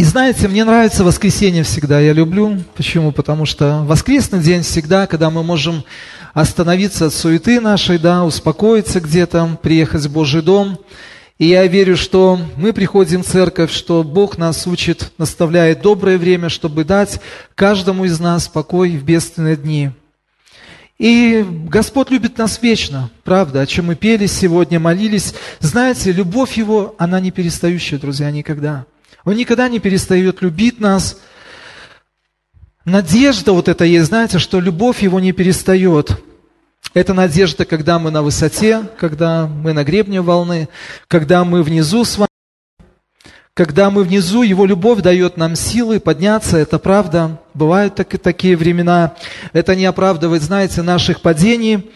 И знаете, мне нравится воскресенье всегда, я люблю. Почему? Потому что воскресный день всегда, когда мы можем остановиться от суеты нашей, да, успокоиться где-то, приехать в Божий дом. И я верю, что мы приходим в церковь, что Бог нас учит, наставляет доброе время, чтобы дать каждому из нас покой в бедственные дни. И Господь любит нас вечно, правда, о чем мы пели сегодня, молились. Знаете, любовь Его, она не перестающая, друзья, никогда. Он никогда не перестает любить нас. Надежда вот это есть, знаете, что любовь его не перестает. Это надежда, когда мы на высоте, когда мы на гребне волны, когда мы внизу с вами. Когда мы внизу, Его любовь дает нам силы подняться, это правда. Бывают так, такие времена. Это не оправдывает, знаете, наших падений.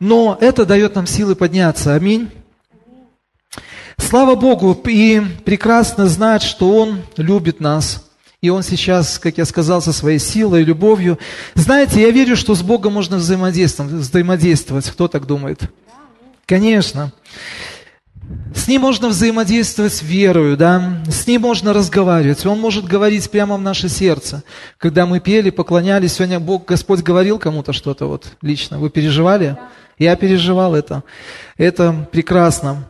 Но это дает нам силы подняться. Аминь. Слава Богу, и прекрасно знать, что Он любит нас. И Он сейчас, как я сказал, со своей силой и любовью. Знаете, я верю, что с Богом можно взаимодействовать. взаимодействовать. Кто так думает? Конечно. С ним можно взаимодействовать верою, да, с ним можно разговаривать, он может говорить прямо в наше сердце. Когда мы пели, поклонялись, сегодня Бог, Господь говорил кому-то что-то вот лично, вы переживали? Я переживал это. Это прекрасно.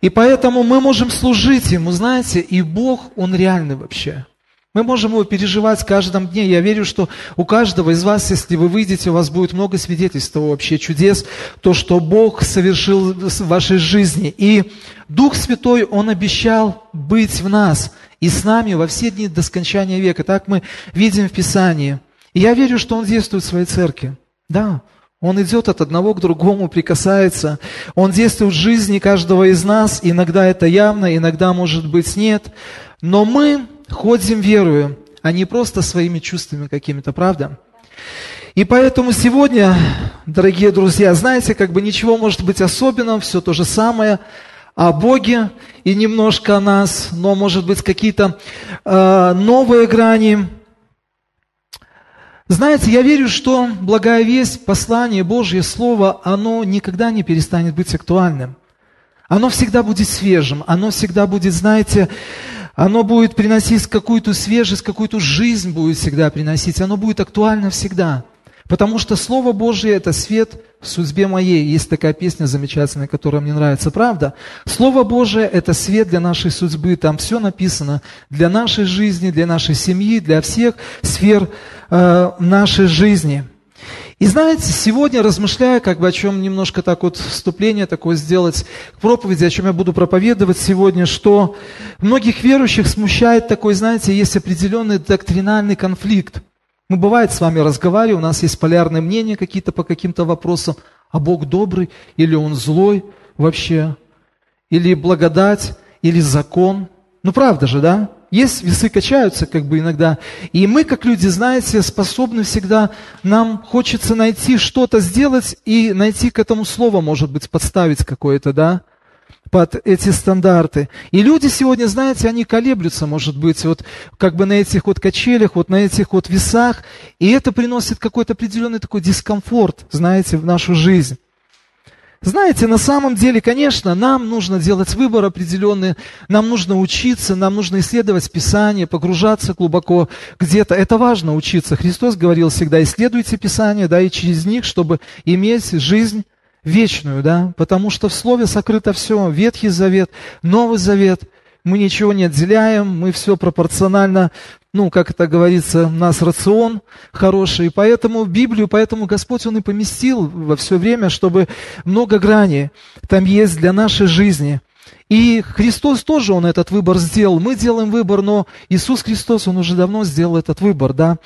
И поэтому мы можем служить Ему, знаете, и Бог, Он реальный вообще. Мы можем его переживать в каждом дне. Я верю, что у каждого из вас, если вы выйдете, у вас будет много свидетельств того вообще чудес, то, что Бог совершил в вашей жизни. И Дух Святой, Он обещал быть в нас и с нами во все дни до скончания века. Так мы видим в Писании. И я верю, что Он действует в своей церкви. Да, он идет от одного к другому, прикасается. Он действует в жизни каждого из нас. Иногда это явно, иногда, может быть, нет. Но мы ходим верою, а не просто своими чувствами какими-то, правда? И поэтому сегодня, дорогие друзья, знаете, как бы ничего может быть особенного, все то же самое о Боге и немножко о нас, но может быть какие-то э, новые грани, знаете, я верю, что благая весть, послание Божье, Слово, оно никогда не перестанет быть актуальным. Оно всегда будет свежим, оно всегда будет, знаете, оно будет приносить какую-то свежесть, какую-то жизнь будет всегда приносить, оно будет актуально всегда. Потому что Слово Божье – это свет в судьбе моей. Есть такая песня замечательная, которая мне нравится, правда? Слово Божие – это свет для нашей судьбы. Там все написано для нашей жизни, для нашей семьи, для всех сфер э, нашей жизни. И знаете, сегодня размышляя, как бы о чем немножко так вот вступление такое сделать к проповеди, о чем я буду проповедовать сегодня, что многих верующих смущает такой, знаете, есть определенный доктринальный конфликт. Мы бывает с вами разговариваем, у нас есть полярные мнения какие-то по каким-то вопросам, а Бог добрый или Он злой вообще, или благодать, или закон. Ну правда же, да? Есть весы качаются как бы иногда. И мы, как люди, знаете, способны всегда, нам хочется найти что-то сделать и найти к этому слово, может быть, подставить какое-то, да? Под эти стандарты. И люди сегодня, знаете, они колеблются, может быть, вот как бы на этих вот качелях, вот на этих вот весах, и это приносит какой-то определенный такой дискомфорт, знаете, в нашу жизнь. Знаете, на самом деле, конечно, нам нужно делать выбор определенный, нам нужно учиться, нам нужно исследовать Писание, погружаться глубоко где-то. Это важно учиться. Христос говорил всегда, исследуйте Писание, да, и через них, чтобы иметь жизнь вечную, да, потому что в Слове сокрыто все, Ветхий Завет, Новый Завет, мы ничего не отделяем, мы все пропорционально, ну, как это говорится, у нас рацион хороший, поэтому Библию, поэтому Господь, Он и поместил во все время, чтобы много граней там есть для нашей жизни. И Христос тоже, Он этот выбор сделал. Мы делаем выбор, но Иисус Христос, Он уже давно сделал этот выбор, да.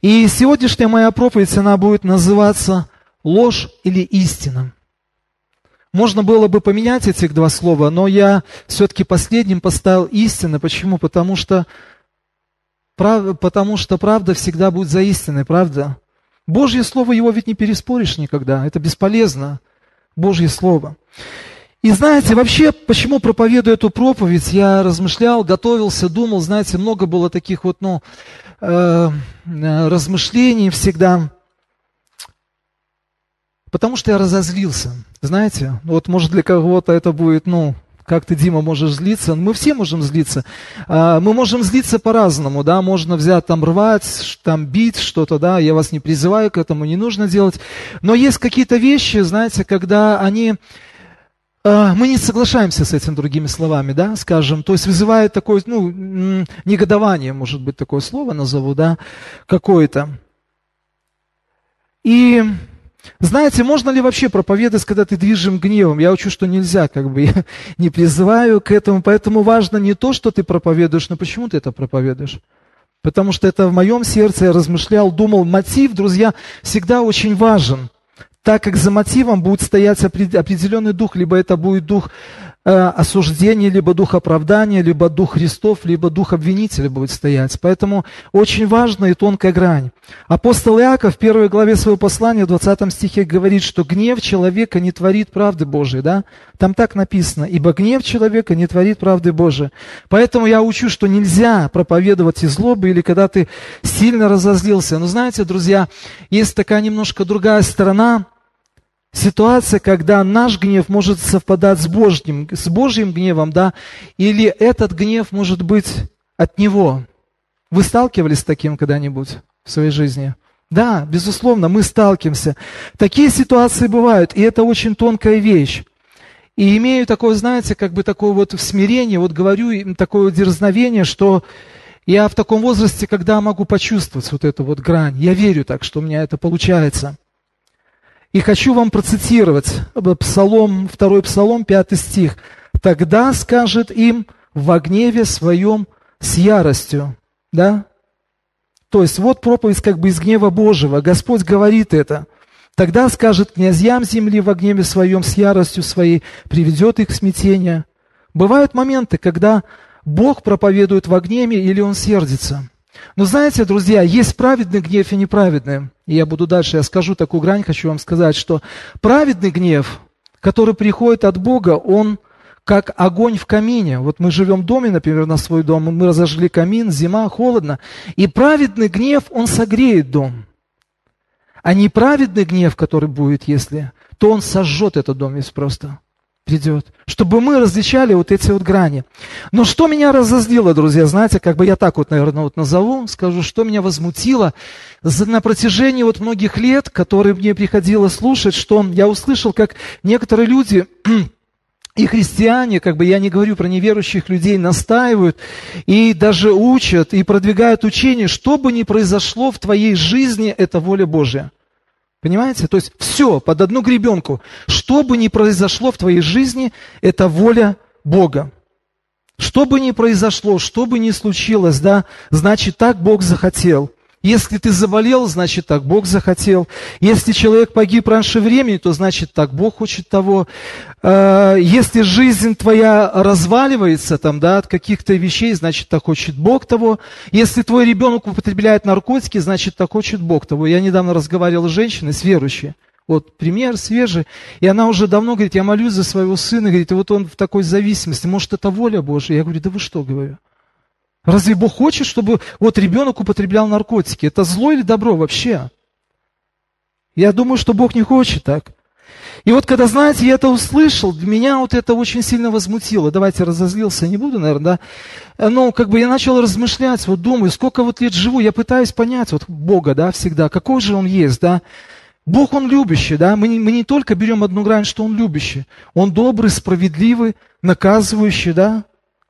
И сегодняшняя моя проповедь, она будет называться «Ложь или истина». Можно было бы поменять этих два слова, но я все-таки последним поставил истины. Почему? Потому что, прав, потому что правда всегда будет за истиной, правда? Божье Слово, его ведь не переспоришь никогда, это бесполезно. Божье Слово. И знаете, вообще, почему проповедую эту проповедь, я размышлял, готовился, думал, знаете, много было таких вот, ну, э, э размышлений всегда. Потому что я разозлился. Знаете, вот может для кого-то это будет, ну, как ты, Дима, можешь злиться? Мы все можем злиться. А, мы можем злиться по-разному, да, можно взять там рвать, там бить что-то, да, я вас не призываю к этому, не нужно делать. Но есть какие-то вещи, знаете, когда они а, мы не соглашаемся с этим другими словами, да, скажем, то есть вызывает такое, ну, негодование, может быть, такое слово назову, да, какое-то. И знаете, можно ли вообще проповедовать, когда ты движим гневом? Я учу, что нельзя, как бы, я не призываю к этому, поэтому важно не то, что ты проповедуешь, но почему ты это проповедуешь. Потому что это в моем сердце, я размышлял, думал, мотив, друзья, всегда очень важен так как за мотивом будет стоять определенный дух, либо это будет дух Э, осуждение, либо дух оправдания, либо дух Христов, либо дух обвинителя будет стоять. Поэтому очень важная и тонкая грань. Апостол Иаков в первой главе своего послания, в 20 стихе говорит, что гнев человека не творит правды Божией. Да? Там так написано, ибо гнев человека не творит правды Божией. Поэтому я учу, что нельзя проповедовать из злобы или когда ты сильно разозлился. Но знаете, друзья, есть такая немножко другая сторона – Ситуация, когда наш гнев может совпадать с Божьим, с Божьим гневом, да, или этот гнев может быть от Него. Вы сталкивались с таким когда-нибудь в своей жизни? Да, безусловно, мы сталкиваемся. Такие ситуации бывают, и это очень тонкая вещь. И имею такое, знаете, как бы такое вот смирение, вот говорю им такое дерзновение, что я в таком возрасте, когда могу почувствовать вот эту вот грань, я верю так, что у меня это получается – и хочу вам процитировать Псалом, второй Псалом, пятый стих. «Тогда скажет им во гневе своем с яростью». Да? То есть вот проповедь как бы из гнева Божьего. Господь говорит это. Тогда скажет князьям земли во гневе своем с яростью своей, приведет их к смятению. Бывают моменты, когда Бог проповедует во гневе или Он сердится – но знаете, друзья, есть праведный гнев и неправедный. И я буду дальше, я скажу такую грань, хочу вам сказать, что праведный гнев, который приходит от Бога, он как огонь в камине. Вот мы живем в доме, например, на свой дом, мы разожгли камин, зима, холодно. И праведный гнев, он согреет дом. А неправедный гнев, который будет, если, то он сожжет этот дом весь просто придет, чтобы мы различали вот эти вот грани. Но что меня разозлило, друзья, знаете, как бы я так вот, наверное, вот назову, скажу, что меня возмутило на протяжении вот многих лет, которые мне приходилось слушать, что я услышал, как некоторые люди и христиане, как бы я не говорю про неверующих людей, настаивают и даже учат и продвигают учение, что бы ни произошло в твоей жизни, это воля Божья. Понимаете? То есть все под одну гребенку. Что бы ни произошло в твоей жизни, это воля Бога. Что бы ни произошло, что бы ни случилось, да, значит, так Бог захотел. Если ты заболел, значит так Бог захотел. Если человек погиб раньше времени, то значит так Бог хочет того. Э, если жизнь твоя разваливается там, да, от каких-то вещей, значит так хочет Бог того. Если твой ребенок употребляет наркотики, значит так хочет Бог того. Я недавно разговаривал с женщиной, с верующей. Вот пример свежий. И она уже давно говорит, я молюсь за своего сына, говорит, и вот он в такой зависимости. Может, это воля Божья? Я говорю, да вы что, говорю? Разве Бог хочет, чтобы вот ребенок употреблял наркотики? Это зло или добро вообще? Я думаю, что Бог не хочет так. И вот когда, знаете, я это услышал, меня вот это очень сильно возмутило. Давайте разозлился, не буду, наверное, да. Но как бы я начал размышлять, вот думаю, сколько вот лет живу, я пытаюсь понять вот Бога, да, всегда, какой же Он есть, да. Бог, Он любящий, да, мы не, мы не только берем одну грань, что Он любящий. Он добрый, справедливый, наказывающий, да.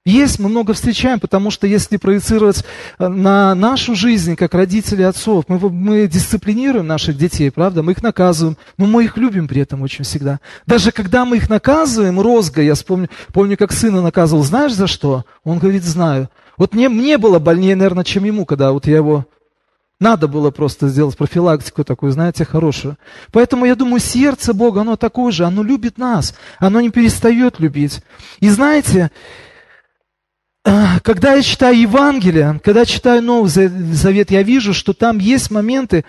Есть, мы много встречаем, потому что если проецировать э, на нашу жизнь, как родители отцов, мы, мы дисциплинируем наших детей, правда, мы их наказываем, но мы их любим при этом очень всегда. Даже когда мы их наказываем, розга, я вспомню, помню, как сына наказывал, знаешь за что? Он говорит, знаю. Вот мне, мне было больнее, наверное, чем ему, когда вот я его надо было просто сделать профилактику такую, знаете, хорошую. Поэтому я думаю, сердце Бога, оно такое же, оно любит нас, оно не перестает любить. И знаете, когда я читаю Евангелие, когда читаю Новый Завет, я вижу, что там есть моменты,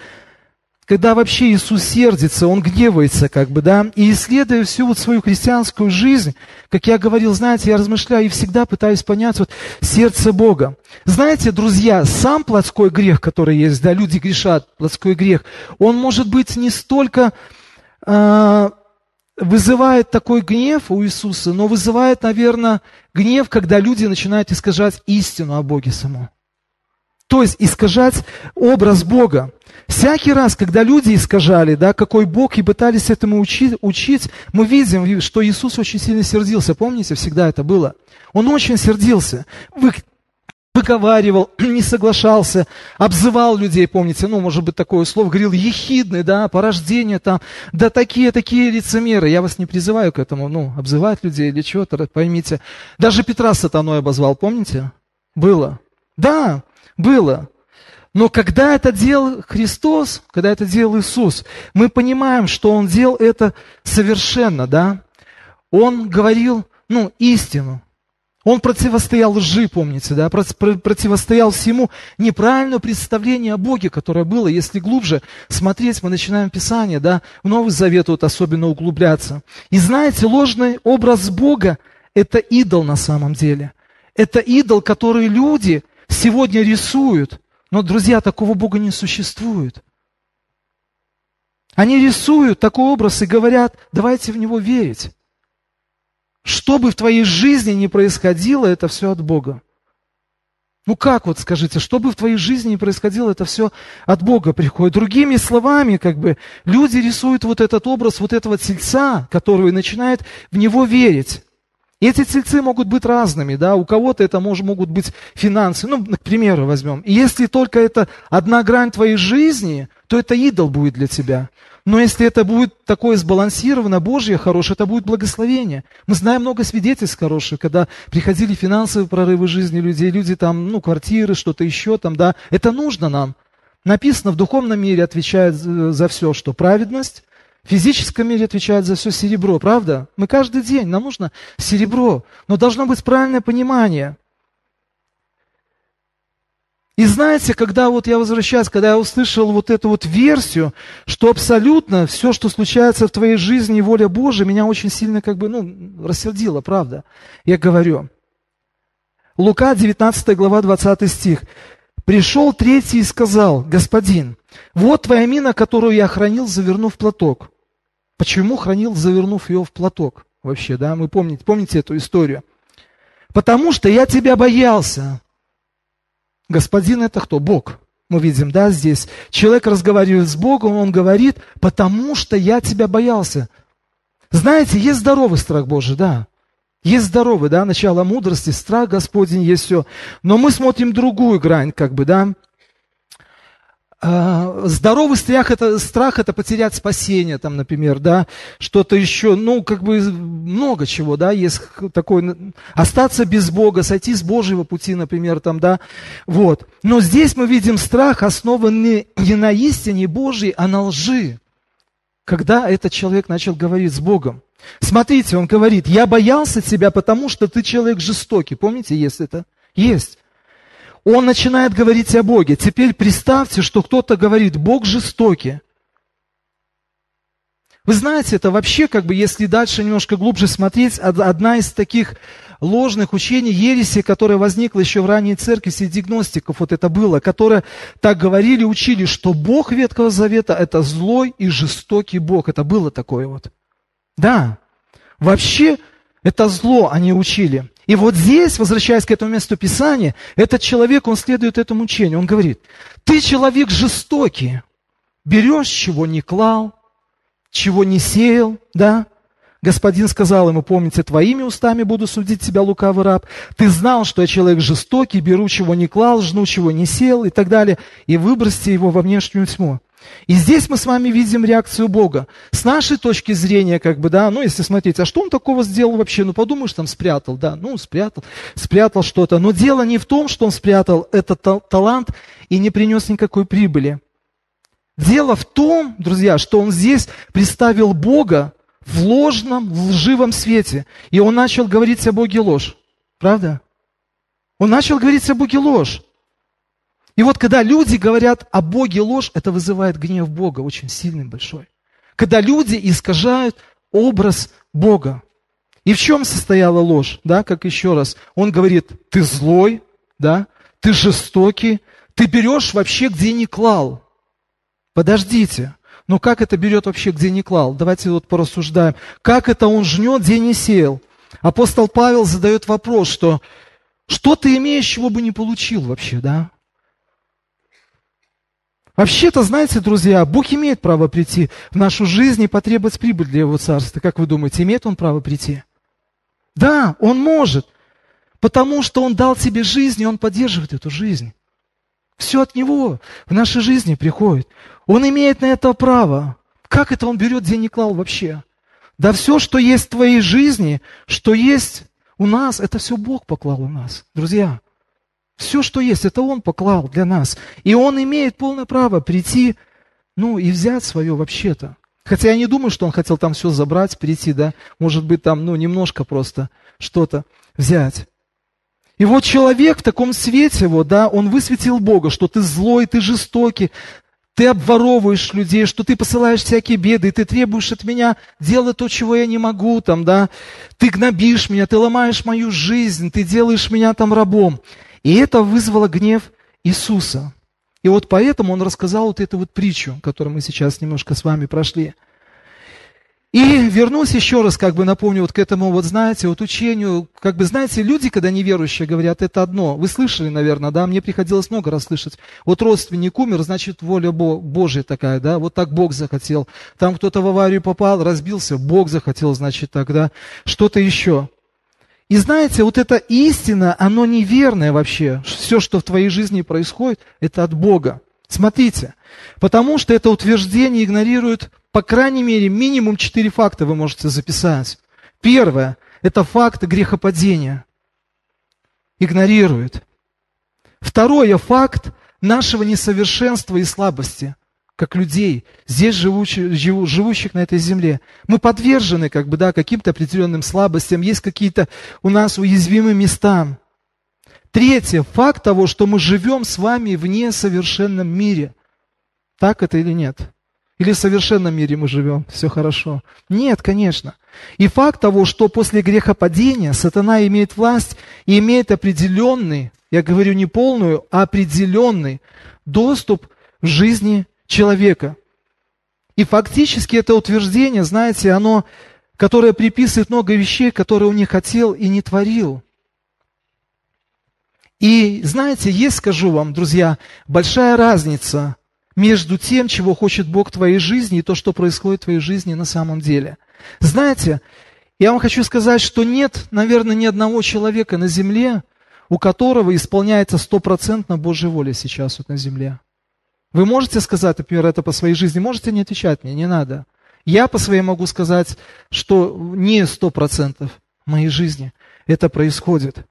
когда вообще Иисус сердится, Он гневается, как бы, да, и исследуя всю вот свою христианскую жизнь, как я говорил, знаете, я размышляю и всегда пытаюсь понять вот сердце Бога. Знаете, друзья, сам плотской грех, который есть, да, люди грешат, плотской грех, он может быть не столько э, вызывает такой гнев у Иисуса, но вызывает, наверное, гнев, когда люди начинают искажать истину о Боге самому. То есть искажать образ Бога. Всякий раз, когда люди искажали, да, какой Бог, и пытались этому учить, учить, мы видим, что Иисус очень сильно сердился. Помните, всегда это было. Он очень сердился. Вы, выговаривал, не соглашался, обзывал людей, помните, ну, может быть, такое слово, говорил, ехидный, да, по рождению там, да такие, такие лицемеры. Я вас не призываю к этому, ну, обзывать людей или чего-то, поймите. Даже Петра сатаной обозвал, помните? Было. Да, было. Но когда это делал Христос, когда это делал Иисус, мы понимаем, что Он делал это совершенно, да? Он говорил, ну, истину. Он противостоял лжи, помните, да, противостоял всему неправильному представлению о Боге, которое было. Если глубже смотреть, мы начинаем Писание, да, в Новый Завет вот особенно углубляться. И знаете, ложный образ Бога – это идол на самом деле. Это идол, который люди сегодня рисуют. Но, друзья, такого Бога не существует. Они рисуют такой образ и говорят, давайте в него верить. Что бы в твоей жизни ни происходило, это все от Бога. Ну как вот скажите, что бы в твоей жизни ни происходило, это все от Бога приходит. Другими словами, как бы, люди рисуют вот этот образ вот этого тельца, который начинает в него верить. Эти тельцы могут быть разными, да, у кого-то это может, могут быть финансы, ну, к примеру, возьмем. И если только это одна грань твоей жизни, то это идол будет для тебя. Но если это будет такое сбалансировано, Божье хорошее, это будет благословение. Мы знаем много свидетельств хороших, когда приходили финансовые прорывы жизни людей, люди там, ну, квартиры, что-то еще там, да. Это нужно нам. Написано, в духовном мире отвечает за все, что праведность, в физическом мире отвечает за все серебро, правда? Мы каждый день, нам нужно серебро, но должно быть правильное понимание. И знаете, когда вот я возвращаюсь, когда я услышал вот эту вот версию, что абсолютно все, что случается в твоей жизни, воля Божия, меня очень сильно как бы, ну, рассердило, правда. Я говорю. Лука, 19 глава, 20 стих. «Пришел третий и сказал, господин, вот твоя мина, которую я хранил, завернув платок». Почему хранил, завернув ее в платок? Вообще, да, вы помните, помните эту историю? Потому что я тебя боялся. Господин это кто? Бог. Мы видим, да, здесь. Человек разговаривает с Богом, он говорит, потому что я тебя боялся. Знаете, есть здоровый страх Божий, да. Есть здоровый, да, начало мудрости, страх Господень есть все. Но мы смотрим другую грань, как бы, да. А, здоровый страх это, страх это потерять спасение, там, например, да, что-то еще, ну, как бы много чего, да, есть такой, остаться без Бога, сойти с Божьего пути, например, там, да, вот. Но здесь мы видим страх, основанный не на истине Божьей, а на лжи. Когда этот человек начал говорить с Богом. Смотрите, он говорит, я боялся тебя, потому что ты человек жестокий. Помните, есть это? Есть он начинает говорить о Боге. Теперь представьте, что кто-то говорит, Бог жестокий. Вы знаете, это вообще, как бы, если дальше немножко глубже смотреть, одна из таких ложных учений, ереси, которая возникла еще в ранней церкви среди гностиков, вот это было, которые так говорили, учили, что Бог Ветхого Завета – это злой и жестокий Бог. Это было такое вот. Да, вообще это зло они учили. И вот здесь, возвращаясь к этому месту Писания, этот человек, он следует этому учению. Он говорит, ты человек жестокий, берешь, чего не клал, чего не сеял, да? Господин сказал ему, помните, твоими устами буду судить тебя, лукавый раб. Ты знал, что я человек жестокий, беру, чего не клал, жну, чего не сел и так далее, и выбросьте его во внешнюю тьму. И здесь мы с вами видим реакцию Бога. С нашей точки зрения, как бы, да, ну, если смотреть, а что он такого сделал вообще? Ну, подумаешь, там спрятал, да, ну, спрятал, спрятал что-то. Но дело не в том, что он спрятал этот талант и не принес никакой прибыли. Дело в том, друзья, что он здесь представил Бога в ложном, лживом свете. И он начал говорить о Боге ложь. Правда? Он начал говорить о Боге ложь. И вот когда люди говорят о Боге ложь, это вызывает гнев Бога очень сильный, большой. Когда люди искажают образ Бога. И в чем состояла ложь? Да, как еще раз. Он говорит, ты злой, да, ты жестокий, ты берешь вообще где не клал. Подождите. Но как это берет вообще, где не клал? Давайте вот порассуждаем. Как это он жнет, где не сеял? Апостол Павел задает вопрос, что что ты имеешь, чего бы не получил вообще, да? Вообще-то, знаете, друзья, Бог имеет право прийти в нашу жизнь и потребовать прибыль для Его Царства. Как вы думаете, имеет Он право прийти? Да, Он может. Потому что Он дал тебе жизнь, и Он поддерживает эту жизнь. Все от Него в нашей жизни приходит. Он имеет на это право. Как это Он берет, где не клал вообще? Да все, что есть в твоей жизни, что есть у нас, это все Бог поклал у нас, друзья. Все, что есть, это Он поклал для нас. И Он имеет полное право прийти, ну, и взять свое вообще-то. Хотя я не думаю, что Он хотел там все забрать, прийти, да. Может быть, там, ну, немножко просто что-то взять. И вот человек в таком свете, вот, да, он высветил Бога, что ты злой, ты жестокий, ты обворовываешь людей, что ты посылаешь всякие беды, и ты требуешь от меня делать то, чего я не могу, там, да, ты гнобишь меня, ты ломаешь мою жизнь, ты делаешь меня там рабом. И это вызвало гнев Иисуса. И вот поэтому он рассказал вот эту вот притчу, которую мы сейчас немножко с вами прошли. И вернусь еще раз, как бы напомню, вот к этому, вот знаете, вот учению, как бы, знаете, люди, когда неверующие говорят, это одно. Вы слышали, наверное, да, мне приходилось много раз слышать. Вот родственник умер, значит, воля Божья такая, да, вот так Бог захотел. Там кто-то в аварию попал, разбился, Бог захотел, значит, тогда что-то еще. И знаете, вот эта истина, оно неверное вообще. Все, что в твоей жизни происходит, это от Бога. Смотрите, потому что это утверждение игнорирует, по крайней мере, минимум четыре факта вы можете записать. Первое – это факт грехопадения. Игнорирует. Второе – факт нашего несовершенства и слабости как людей, здесь живущих, живущих на этой земле. Мы подвержены как бы, да, каким-то определенным слабостям, есть какие-то у нас уязвимые места. Третье, факт того, что мы живем с вами в несовершенном мире. Так это или нет? Или в совершенном мире мы живем, все хорошо? Нет, конечно. И факт того, что после грехопадения сатана имеет власть и имеет определенный, я говорю не полную, а определенный доступ в жизни человека. И фактически это утверждение, знаете, оно, которое приписывает много вещей, которые он не хотел и не творил. И знаете, есть, скажу вам, друзья, большая разница между тем, чего хочет Бог в твоей жизни, и то, что происходит в твоей жизни на самом деле. Знаете, я вам хочу сказать, что нет, наверное, ни одного человека на земле, у которого исполняется стопроцентно Божья воля сейчас вот на земле. Вы можете сказать, например, это по своей жизни, можете не отвечать мне, не надо. Я по своей могу сказать, что не сто процентов моей жизни это происходит.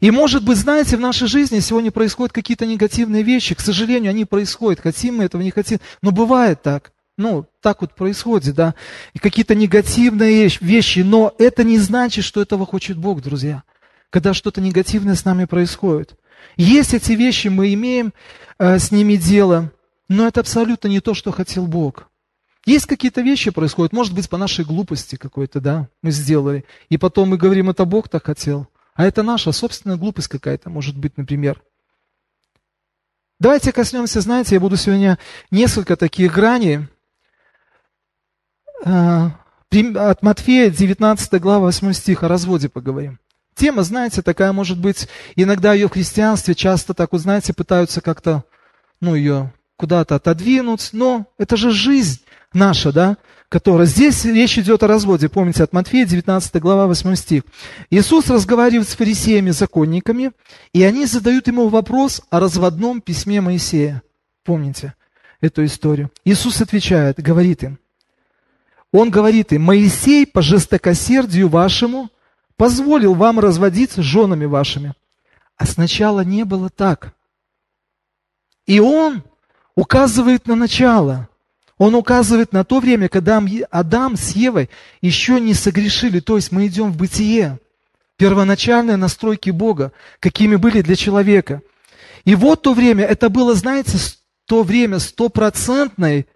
И может быть, знаете, в нашей жизни сегодня происходят какие-то негативные вещи. К сожалению, они происходят. Хотим мы этого, не хотим. Но бывает так. Ну, так вот происходит, да. И какие-то негативные вещи. Но это не значит, что этого хочет Бог, друзья. Когда что-то негативное с нами происходит. Есть эти вещи, мы имеем с ними дело, но это абсолютно не то, что хотел Бог. Есть какие-то вещи происходят, может быть, по нашей глупости какой-то, да, мы сделали. И потом мы говорим, это Бог так хотел. А это наша собственная глупость какая-то, может быть, например. Давайте коснемся, знаете, я буду сегодня несколько таких граней. Э, от Матфея, 19 глава, 8 стих, о разводе поговорим. Тема, знаете, такая может быть, иногда ее в христианстве часто так, вот знаете, пытаются как-то, ну, ее куда-то отодвинуть, но это же жизнь наша, да, которая... Здесь речь идет о разводе, помните, от Матфея, 19 глава, 8 стих. Иисус разговаривает с фарисеями, законниками, и они задают ему вопрос о разводном письме Моисея. Помните эту историю? Иисус отвечает, говорит им, он говорит им, Моисей по жестокосердию вашему позволил вам разводиться с женами вашими. А сначала не было так. И он указывает на начало. Он указывает на то время, когда Адам с Евой еще не согрешили. То есть мы идем в бытие. Первоначальные настройки Бога, какими были для человека. И вот то время, это было, знаете, то время стопроцентной,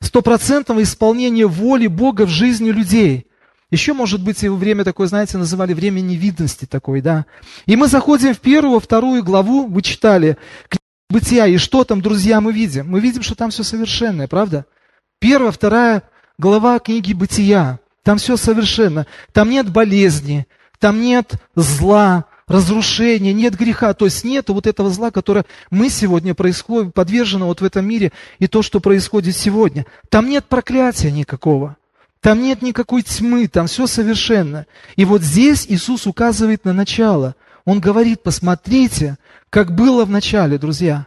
стопроцентного исполнения воли Бога в жизни людей. Еще, может быть, его время такое, знаете, называли время невидности такой, да. И мы заходим в первую, вторую главу, вы читали, бытия. И что там, друзья, мы видим? Мы видим, что там все совершенное, правда? Первая, вторая глава книги Бытия. Там все совершенно. Там нет болезни, там нет зла, разрушения, нет греха. То есть нет вот этого зла, которое мы сегодня происходит, подвержено вот в этом мире, и то, что происходит сегодня. Там нет проклятия никакого. Там нет никакой тьмы, там все совершенно. И вот здесь Иисус указывает на начало. Он говорит, посмотрите, как было в начале, друзья.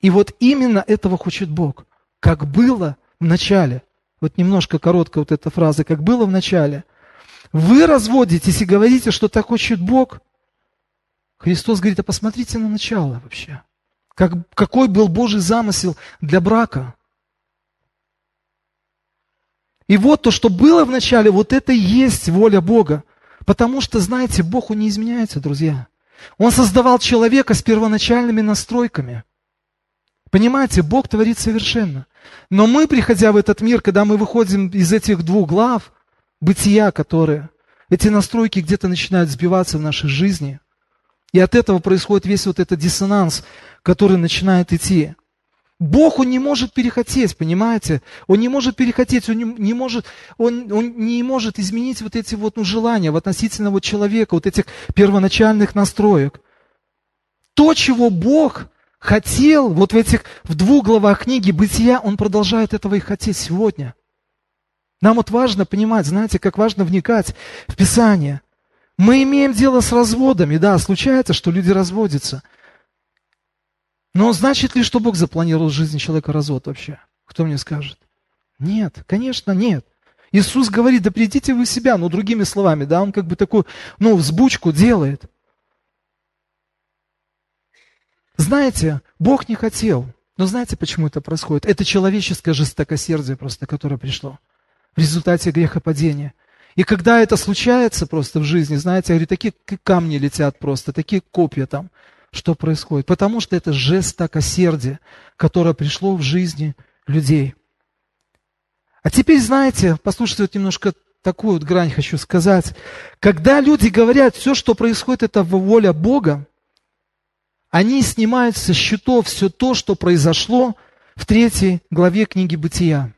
И вот именно этого хочет Бог. Как было в начале. Вот немножко короткая вот эта фраза, как было в начале. Вы разводитесь и говорите, что так хочет Бог. Христос говорит, а посмотрите на начало вообще. Как, какой был Божий замысел для брака. И вот то, что было в начале, вот это и есть воля Бога. Потому что, знаете, Бог, не изменяется, друзья. Он создавал человека с первоначальными настройками. Понимаете, Бог творит совершенно. Но мы, приходя в этот мир, когда мы выходим из этих двух глав, бытия, которые, эти настройки где-то начинают сбиваться в нашей жизни. И от этого происходит весь вот этот диссонанс, который начинает идти. Бог, Он не может перехотеть, понимаете? Он не может перехотеть, Он не, не, может, он, он не может изменить вот эти вот ну, желания в относительно вот человека, вот этих первоначальных настроек. То, чего Бог хотел вот в этих, в двух главах книги «Бытия», Он продолжает этого и хотеть сегодня. Нам вот важно понимать, знаете, как важно вникать в Писание. Мы имеем дело с разводами, да, случается, что люди разводятся – но значит ли, что Бог запланировал в жизни человека развод вообще? Кто мне скажет? Нет, конечно, нет. Иисус говорит, да придите вы в себя, ну, другими словами, да, он как бы такую, ну, взбучку делает. Знаете, Бог не хотел, но знаете, почему это происходит? Это человеческое жестокосердие просто, которое пришло в результате грехопадения. И когда это случается просто в жизни, знаете, я говорю, такие камни летят просто, такие копья там что происходит. Потому что это жестокосердие, которое пришло в жизни людей. А теперь, знаете, послушайте вот немножко такую вот грань хочу сказать. Когда люди говорят, все, что происходит, это воля Бога, они снимают со счетов все то, что произошло в третьей главе книги Бытия.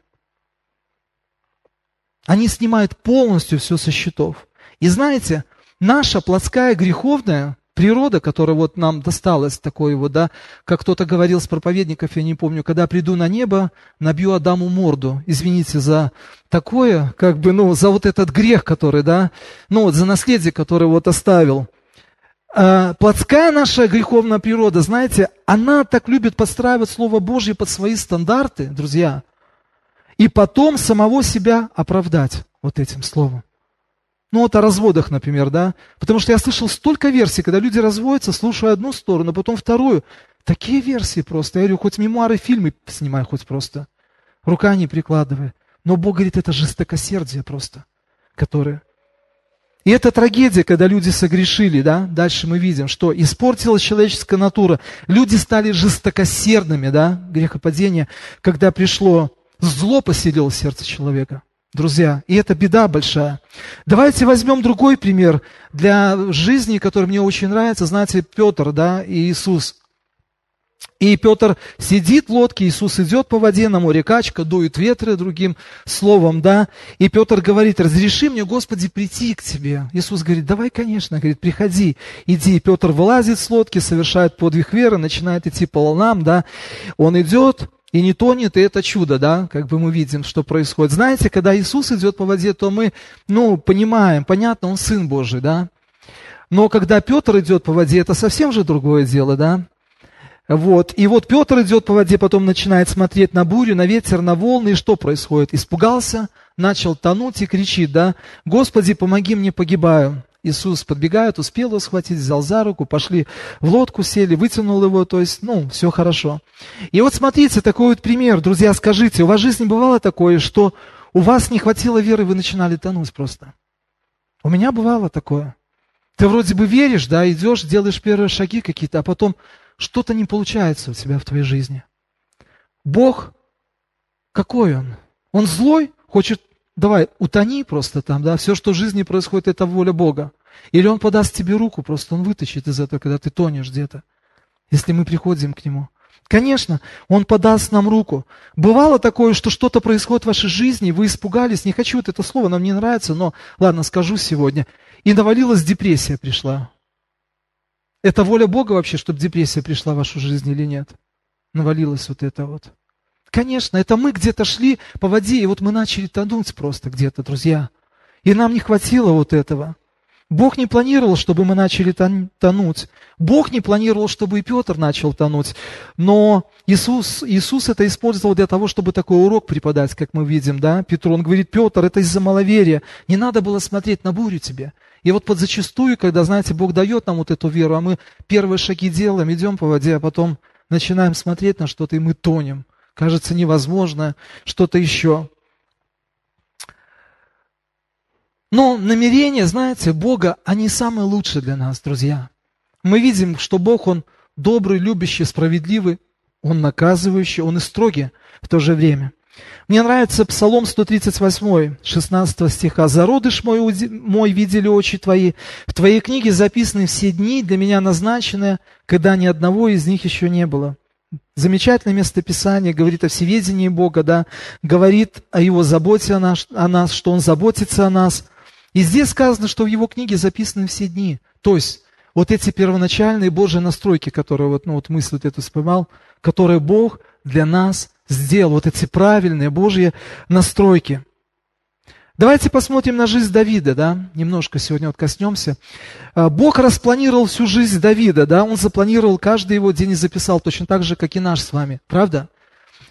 Они снимают полностью все со счетов. И знаете, наша плотская греховная природа, которая вот нам досталась такой вот, да, как кто-то говорил с проповедников, я не помню, когда приду на небо, набью Адаму морду. Извините за такое, как бы, ну, за вот этот грех, который, да, ну, вот за наследие, которое вот оставил. А, плотская наша греховная природа, знаете, она так любит подстраивать Слово Божье под свои стандарты, друзья, и потом самого себя оправдать вот этим словом. Ну вот о разводах, например, да. Потому что я слышал столько версий, когда люди разводятся, слушаю одну сторону, а потом вторую. Такие версии просто. Я говорю, хоть мемуары, фильмы снимай хоть просто. Рука не прикладывай. Но Бог говорит, это жестокосердие просто, которое... И это трагедия, когда люди согрешили, да, дальше мы видим, что испортилась человеческая натура. Люди стали жестокосердными, да, грехопадение, когда пришло зло поселило сердце человека друзья. И это беда большая. Давайте возьмем другой пример для жизни, который мне очень нравится. Знаете, Петр, да, и Иисус. И Петр сидит в лодке, Иисус идет по воде, на море качка, дует ветры, другим словом, да. И Петр говорит, разреши мне, Господи, прийти к Тебе. Иисус говорит, давай, конечно, говорит, приходи, иди. Петр вылазит с лодки, совершает подвиг веры, начинает идти по волнам, да. Он идет, и не тонет, и это чудо, да, как бы мы видим, что происходит. Знаете, когда Иисус идет по воде, то мы, ну, понимаем, понятно, Он Сын Божий, да. Но когда Петр идет по воде, это совсем же другое дело, да. Вот. И вот Петр идет по воде, потом начинает смотреть на бурю, на ветер, на волны, и что происходит? Испугался, начал тонуть и кричит, да, «Господи, помоги мне, погибаю». Иисус подбегает, успел его схватить, взял за руку, пошли в лодку, сели, вытянул его, то есть, ну, все хорошо. И вот смотрите, такой вот пример, друзья, скажите, у вас в жизни бывало такое, что у вас не хватило веры, вы начинали тонуть просто? У меня бывало такое. Ты вроде бы веришь, да, идешь, делаешь первые шаги какие-то, а потом что-то не получается у тебя в твоей жизни. Бог, какой Он? Он злой, хочет давай, утони просто там, да, все, что в жизни происходит, это воля Бога. Или Он подаст тебе руку, просто Он вытащит из этого, когда ты тонешь где-то, если мы приходим к Нему. Конечно, Он подаст нам руку. Бывало такое, что что-то происходит в вашей жизни, вы испугались, не хочу вот это слово, нам не нравится, но ладно, скажу сегодня. И навалилась депрессия пришла. Это воля Бога вообще, чтобы депрессия пришла в вашу жизнь или нет? Навалилась вот это вот. Конечно, это мы где-то шли по воде, и вот мы начали тонуть просто где-то, друзья. И нам не хватило вот этого. Бог не планировал, чтобы мы начали тонуть. Бог не планировал, чтобы и Петр начал тонуть. Но Иисус, Иисус это использовал для того, чтобы такой урок преподать, как мы видим, да? Петру, он говорит, Петр, это из-за маловерия. Не надо было смотреть на бурю тебе. И вот под зачастую, когда, знаете, Бог дает нам вот эту веру, а мы первые шаги делаем, идем по воде, а потом начинаем смотреть на что-то, и мы тонем. Кажется невозможно, что-то еще. Но намерения, знаете, Бога, они самые лучшие для нас, друзья. Мы видим, что Бог, Он добрый, любящий, справедливый, Он наказывающий, Он и строгий в то же время. Мне нравится Псалом 138, 16 стиха. «Зародыш мой, мой видели очи твои, в твоей книге записаны все дни, для меня назначенные, когда ни одного из них еще не было». Замечательное местописание, говорит о всеведении Бога, да, говорит о Его заботе о нас, о нас, что Он заботится о нас, и здесь сказано, что в его книге записаны все дни. То есть, вот эти первоначальные Божьи настройки, которые вот, ну, вот мысль вот эту вспоминал, которые Бог для нас сделал, вот эти правильные Божьи настройки. Давайте посмотрим на жизнь Давида, да, немножко сегодня вот коснемся. А, Бог распланировал всю жизнь Давида, да, Он запланировал каждый его день и записал, точно так же, как и наш с вами, правда?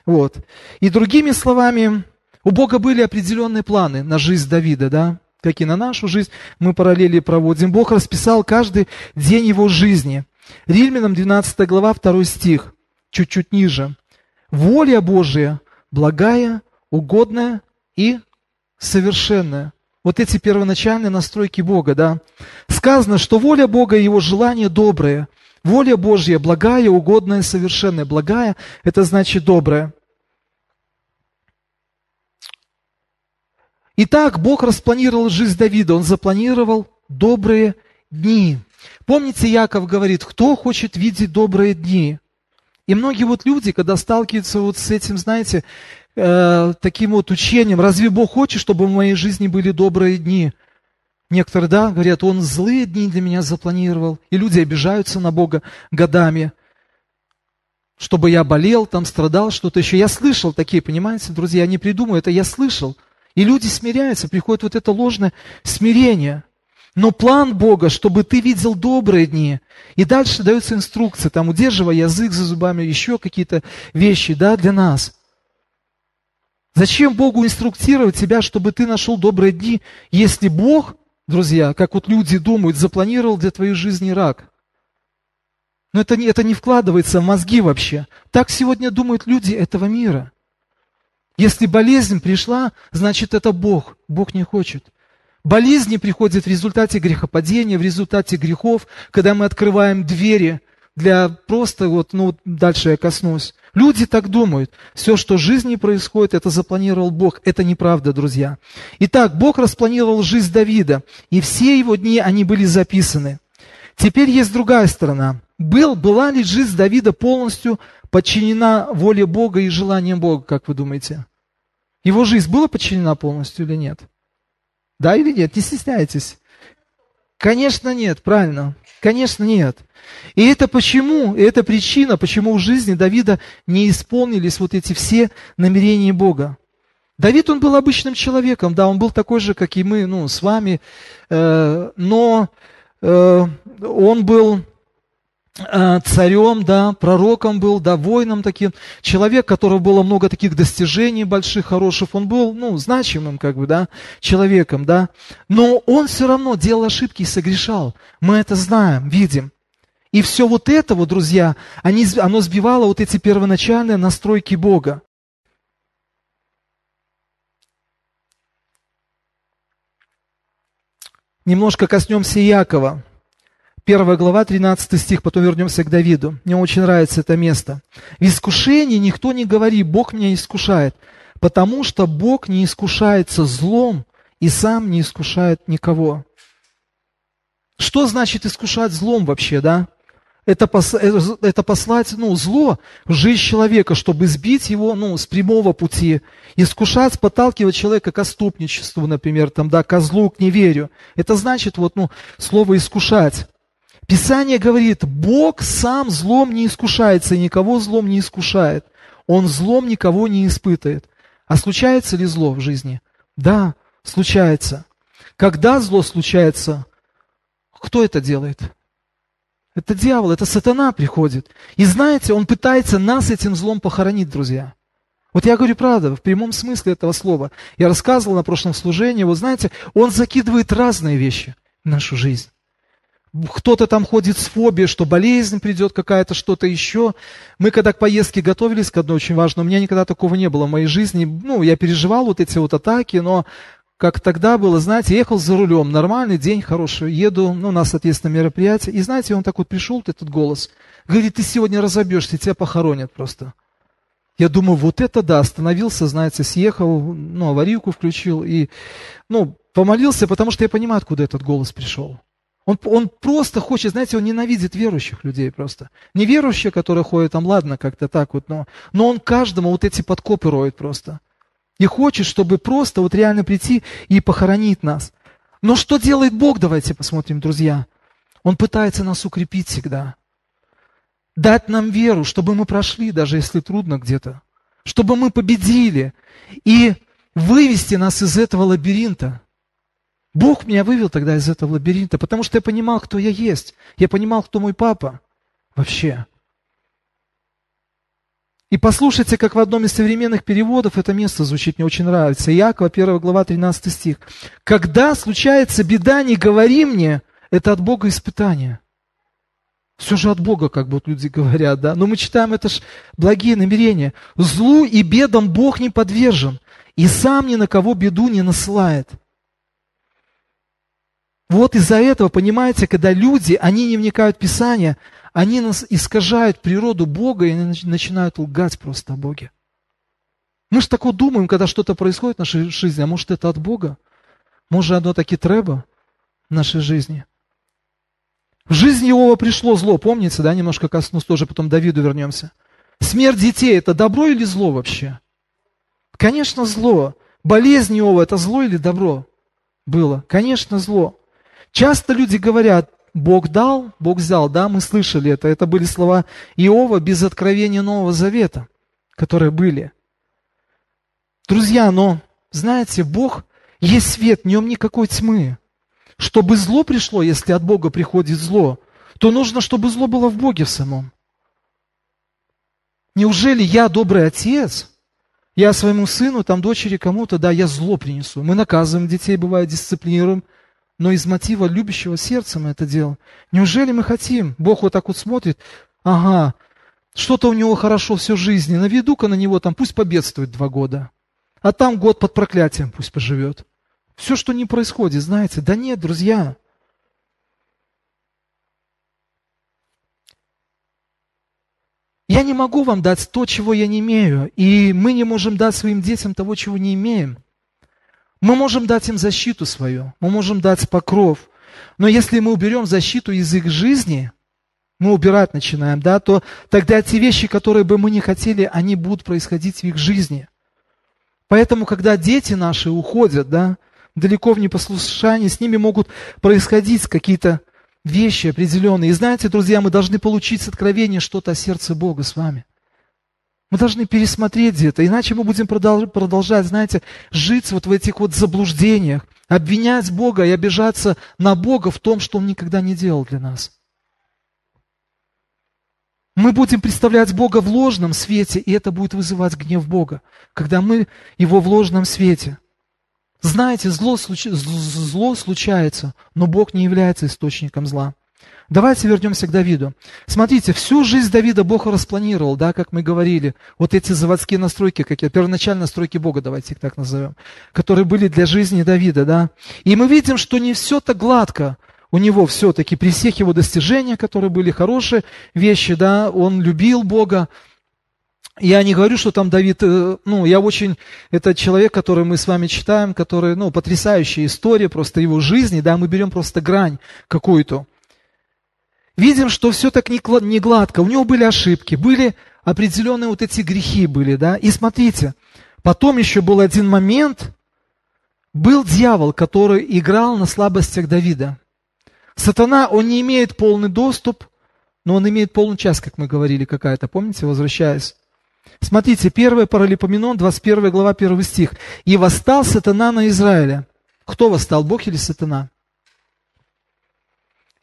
Вот. И другими словами, у Бога были определенные планы на жизнь Давида, да как и на нашу жизнь, мы параллели проводим. Бог расписал каждый день его жизни. Римлянам 12 глава, 2 стих, чуть-чуть ниже. Воля Божия благая, угодная и совершенная. Вот эти первоначальные настройки Бога, да. Сказано, что воля Бога и его желание доброе. Воля Божья благая, угодная, совершенная. Благая – это значит добрая. Итак, Бог распланировал жизнь Давида, он запланировал добрые дни. Помните, Яков говорит, кто хочет видеть добрые дни? И многие вот люди, когда сталкиваются вот с этим, знаете, э, таким вот учением, разве Бог хочет, чтобы в моей жизни были добрые дни? Некоторые, да, говорят, Он злые дни для меня запланировал. И люди обижаются на Бога годами, чтобы я болел, там страдал, что-то еще. Я слышал такие, понимаете, друзья, я не придумаю, это я слышал – и люди смиряются, приходит вот это ложное смирение. Но план Бога, чтобы ты видел добрые дни. И дальше дается инструкция, там, удерживая язык за зубами, еще какие-то вещи, да, для нас. Зачем Богу инструктировать тебя, чтобы ты нашел добрые дни, если Бог, друзья, как вот люди думают, запланировал для твоей жизни рак? Но это не, это не вкладывается в мозги вообще. Так сегодня думают люди этого мира. Если болезнь пришла, значит это Бог. Бог не хочет. Болезни приходят в результате грехопадения, в результате грехов, когда мы открываем двери для просто вот, ну дальше я коснусь. Люди так думают. Все, что в жизни происходит, это запланировал Бог. Это неправда, друзья. Итак, Бог распланировал жизнь Давида, и все его дни, они были записаны. Теперь есть другая сторона. Был, была ли жизнь Давида полностью подчинена воле Бога и желаниям Бога, как вы думаете? Его жизнь была подчинена полностью или нет? Да или нет? Не стесняйтесь. Конечно нет, правильно. Конечно нет. И это почему, и это причина, почему в жизни Давида не исполнились вот эти все намерения Бога. Давид, он был обычным человеком, да, он был такой же, как и мы, ну, с вами, э, но э, он был царем, да, пророком был, да, воином таким. Человек, которого было много таких достижений больших, хороших, он был, ну, значимым, как бы, да, человеком, да. Но он все равно делал ошибки и согрешал. Мы это знаем, видим. И все вот это, вот, друзья, они, оно сбивало вот эти первоначальные настройки Бога. Немножко коснемся Якова. Первая глава, 13 стих, потом вернемся к Давиду. Мне очень нравится это место. В искушении никто не говорит, Бог меня искушает, потому что Бог не искушается злом и сам не искушает никого. Что значит искушать злом вообще, да? это, пос, э, это послать ну, зло в жизнь человека, чтобы сбить его ну, с прямого пути, искушать, подталкивать человека к оступничеству, например, там, да, к злу, к неверию. Это значит вот, ну, слово «искушать». Писание говорит, Бог сам злом не искушается и никого злом не искушает. Он злом никого не испытывает. А случается ли зло в жизни? Да, случается. Когда зло случается, кто это делает? Это дьявол, это сатана приходит. И знаете, он пытается нас этим злом похоронить, друзья. Вот я говорю правда, в прямом смысле этого слова. Я рассказывал на прошлом служении, вот знаете, он закидывает разные вещи в нашу жизнь. Кто-то там ходит с фобией, что болезнь придет какая-то, что-то еще. Мы когда к поездке готовились к одной очень важной, у меня никогда такого не было в моей жизни. Ну, я переживал вот эти вот атаки, но как тогда было, знаете, ехал за рулем, нормальный день, хороший, еду, ну, у нас, соответственно, мероприятие, и знаете, он так вот пришел, этот голос, говорит, ты сегодня разобьешься, тебя похоронят просто. Я думаю, вот это да, остановился, знаете, съехал, ну, аварийку включил и, ну, помолился, потому что я понимаю, откуда этот голос пришел. Он, он просто хочет, знаете, он ненавидит верующих людей просто. Неверующие, которые ходят там, ладно, как-то так вот, но, но он каждому вот эти подкопы роет просто и хочет, чтобы просто вот реально прийти и похоронить нас. Но что делает Бог, давайте посмотрим, друзья. Он пытается нас укрепить всегда. Дать нам веру, чтобы мы прошли, даже если трудно где-то. Чтобы мы победили. И вывести нас из этого лабиринта. Бог меня вывел тогда из этого лабиринта, потому что я понимал, кто я есть. Я понимал, кто мой папа вообще. И послушайте, как в одном из современных переводов это место звучит, мне очень нравится. Иакова, 1 глава, 13 стих. «Когда случается беда, не говори мне, это от Бога испытание». Все же от Бога, как вот люди говорят, да. Но мы читаем, это ж благие намерения. Злу и бедам Бог не подвержен, и сам ни на кого беду не насылает. Вот из-за этого, понимаете, когда люди, они не вникают в Писание, они нас искажают природу Бога и начинают лгать просто о Боге. Мы же так вот думаем, когда что-то происходит в нашей жизни, а может это от Бога? Может оно таки треба в нашей жизни? В жизни Иова пришло зло, помните, да, немножко коснусь тоже, потом Давиду вернемся. Смерть детей – это добро или зло вообще? Конечно, зло. Болезнь Иова – это зло или добро было? Конечно, зло. Часто люди говорят, Бог дал, Бог взял, да, мы слышали это. Это были слова Иова без откровения Нового Завета, которые были. Друзья, но, знаете, Бог есть свет, в нем никакой тьмы. Чтобы зло пришло, если от Бога приходит зло, то нужно, чтобы зло было в Боге в самом. Неужели я добрый отец? Я своему сыну, там, дочери, кому-то, да, я зло принесу. Мы наказываем детей, бывает, дисциплинируем но из мотива любящего сердца мы это делаем. Неужели мы хотим? Бог вот так вот смотрит, ага, что-то у него хорошо всю жизнь, наведу-ка на него там, пусть победствует два года, а там год под проклятием пусть поживет. Все, что не происходит, знаете, да нет, друзья. Я не могу вам дать то, чего я не имею, и мы не можем дать своим детям того, чего не имеем. Мы можем дать им защиту свою, мы можем дать покров. Но если мы уберем защиту из их жизни, мы убирать начинаем, да, то тогда те вещи, которые бы мы не хотели, они будут происходить в их жизни. Поэтому, когда дети наши уходят, да, далеко в непослушании, с ними могут происходить какие-то вещи определенные. И знаете, друзья, мы должны получить с откровения что-то о сердце Бога с вами. Мы должны пересмотреть это, иначе мы будем продолжать, знаете, жить вот в этих вот заблуждениях, обвинять Бога и обижаться на Бога в том, что Он никогда не делал для нас. Мы будем представлять Бога в ложном свете, и это будет вызывать гнев Бога, когда мы Его в ложном свете. Знаете, зло, зло случается, но Бог не является источником зла. Давайте вернемся к Давиду. Смотрите, всю жизнь Давида Бог распланировал, да, как мы говорили. Вот эти заводские настройки, какие первоначальные настройки Бога, давайте их так назовем, которые были для жизни Давида, да. И мы видим, что не все так гладко у него все-таки при всех его достижениях, которые были хорошие вещи, да, он любил Бога, я не говорю, что там Давид, э, ну, я очень, это человек, который мы с вами читаем, который, ну, потрясающая история просто его жизни, да, мы берем просто грань какую-то. Видим, что все так не гладко. У него были ошибки, были определенные вот эти грехи были, да. И смотрите, потом еще был один момент, был дьявол, который играл на слабостях Давида. Сатана, он не имеет полный доступ, но он имеет полную часть, как мы говорили, какая-то, помните, возвращаясь. Смотрите, 1 Паралипоменон, 21 глава, 1 стих. «И восстал сатана на Израиля». Кто восстал, Бог или сатана?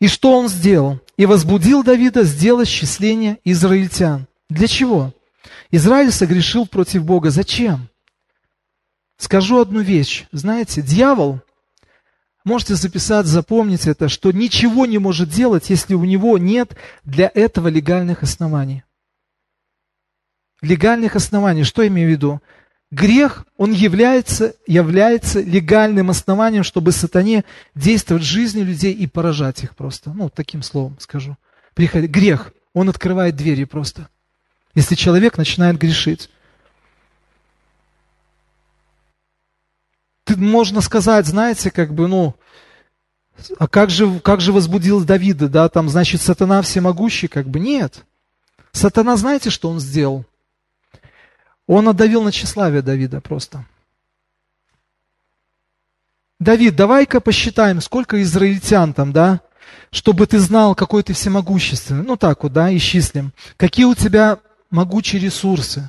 И что он сделал? «И возбудил Давида сделать счисление израильтян». Для чего? Израиль согрешил против Бога. Зачем? Скажу одну вещь. Знаете, дьявол, можете записать, запомнить это, что ничего не может делать, если у него нет для этого легальных оснований. Легальных оснований. Что я имею в виду? Грех, он является, является легальным основанием, чтобы сатане действовать в жизни людей и поражать их просто. Ну, таким словом скажу. Грех, он открывает двери просто. Если человек начинает грешить. можно сказать, знаете, как бы, ну, а как же, как же возбудил Давида, да, там, значит, сатана всемогущий, как бы, нет. Сатана, знаете, что он сделал? Он отдавил на тщеславие Давида просто. Давид, давай-ка посчитаем, сколько израильтян там, да, чтобы ты знал, какой ты всемогущественный. Ну так вот, да, исчислим. Какие у тебя могучие ресурсы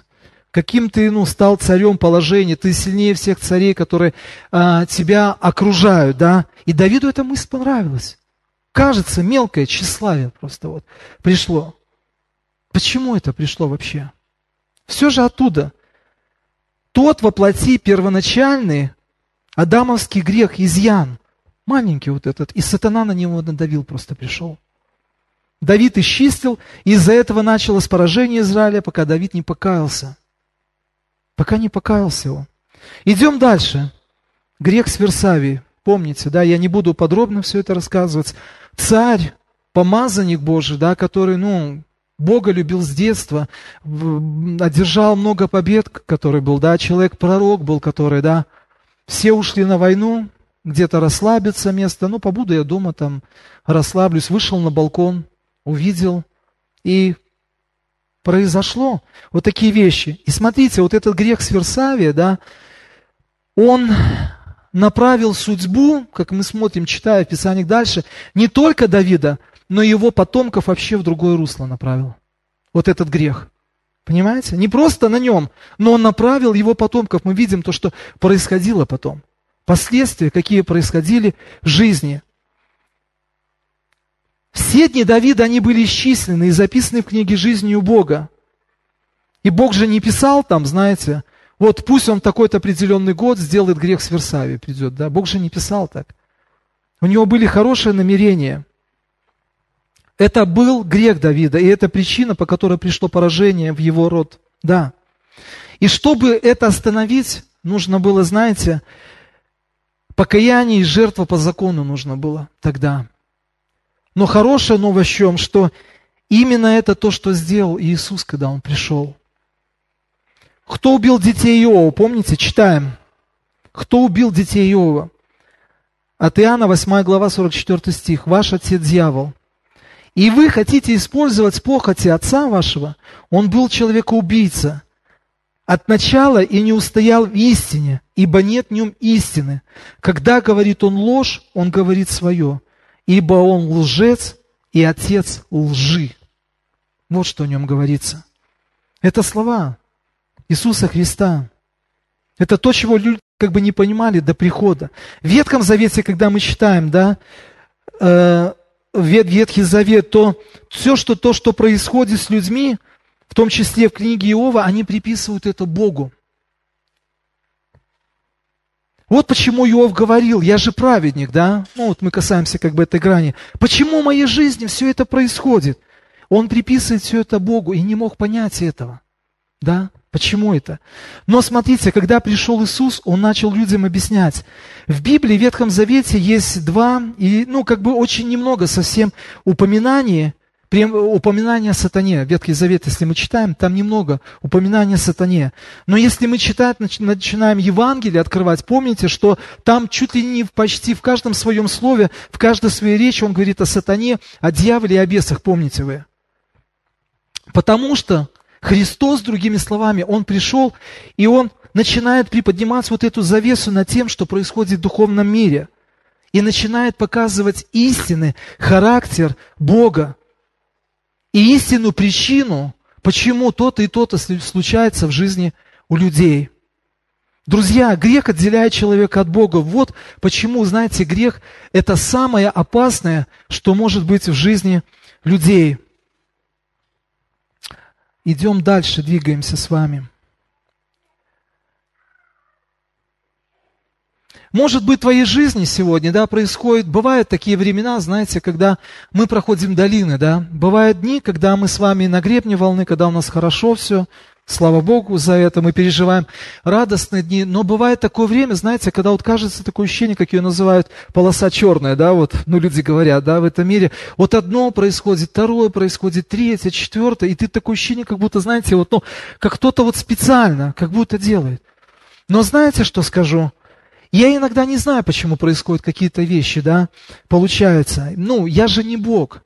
каким ты ну, стал царем положения, ты сильнее всех царей, которые а, тебя окружают, да. И Давиду эта мысль понравилась. Кажется, мелкое тщеславие просто вот пришло. Почему это пришло вообще? Все же оттуда. Тот воплоти первоначальный адамовский грех, изъян, маленький вот этот, и сатана на него надавил, просто пришел. Давид исчистил, и из-за этого началось поражение Израиля, пока Давид не покаялся пока не покаялся он. Идем дальше. Грех с Версавии. Помните, да, я не буду подробно все это рассказывать. Царь, помазанник Божий, да, который, ну, Бога любил с детства, одержал много побед, который был, да, человек-пророк был, который, да, все ушли на войну, где-то расслабиться место, ну, побуду я дома там, расслаблюсь, вышел на балкон, увидел, и произошло вот такие вещи. И смотрите, вот этот грех Сверсавия, да, он направил судьбу, как мы смотрим, читая в Писаниях дальше, не только Давида, но его потомков вообще в другое русло направил. Вот этот грех. Понимаете? Не просто на нем, но он направил его потомков. Мы видим то, что происходило потом. Последствия, какие происходили в жизни. Все дни Давида, они были исчислены и записаны в книге жизни у Бога. И Бог же не писал там, знаете, вот пусть он такой-то определенный год сделает грех с Версави, придет, да, Бог же не писал так. У него были хорошие намерения. Это был грех Давида, и это причина, по которой пришло поражение в его род, да. И чтобы это остановить, нужно было, знаете, покаяние и жертва по закону нужно было тогда. Но хорошая новость в чем, что именно это то, что сделал Иисус, когда Он пришел. Кто убил детей Иова? Помните, читаем. Кто убил детей Иова? От Иоанна 8 глава 44 стих. Ваш отец дьявол. И вы хотите использовать похоти отца вашего? Он был человекоубийца. От начала и не устоял в истине, ибо нет в нем истины. Когда говорит он ложь, он говорит свое ибо он лжец и отец лжи. Вот что о нем говорится. Это слова Иисуса Христа. Это то, чего люди как бы не понимали до прихода. В Ветхом Завете, когда мы читаем, да, э, Ветхий Завет, то все, что, то, что происходит с людьми, в том числе в книге Иова, они приписывают это Богу. Вот почему Иов говорил, я же праведник, да? Ну вот мы касаемся как бы этой грани. Почему в моей жизни все это происходит? Он приписывает все это Богу и не мог понять этого. Да? Почему это? Но смотрите, когда пришел Иисус, Он начал людям объяснять. В Библии, в Ветхом Завете есть два, и, ну, как бы очень немного совсем упоминаний упоминание о сатане, Ветхий Завет, если мы читаем, там немного упоминания о сатане. Но если мы читать, начинаем Евангелие открывать, помните, что там чуть ли не почти в каждом своем слове, в каждой своей речи он говорит о сатане, о дьяволе и о бесах, помните вы. Потому что Христос, другими словами, Он пришел, и Он начинает приподнимать вот эту завесу над тем, что происходит в духовном мире. И начинает показывать истины, характер Бога. И истинную причину, почему то-то и то-то случается в жизни у людей. Друзья, грех отделяет человека от Бога. Вот почему, знаете, грех – это самое опасное, что может быть в жизни людей. Идем дальше, двигаемся с вами. Может быть, в твоей жизни сегодня, да, происходит, бывают такие времена, знаете, когда мы проходим долины, да, бывают дни, когда мы с вами на гребне волны, когда у нас хорошо все, слава Богу за это, мы переживаем радостные дни, но бывает такое время, знаете, когда вот кажется такое ощущение, как ее называют, полоса черная, да, вот, ну, люди говорят, да, в этом мире, вот одно происходит, второе происходит, третье, четвертое, и ты такое ощущение, как будто, знаете, вот, ну, как кто-то вот специально, как будто делает. Но знаете, что скажу? Я иногда не знаю, почему происходят какие-то вещи, да, получается. Ну, я же не Бог.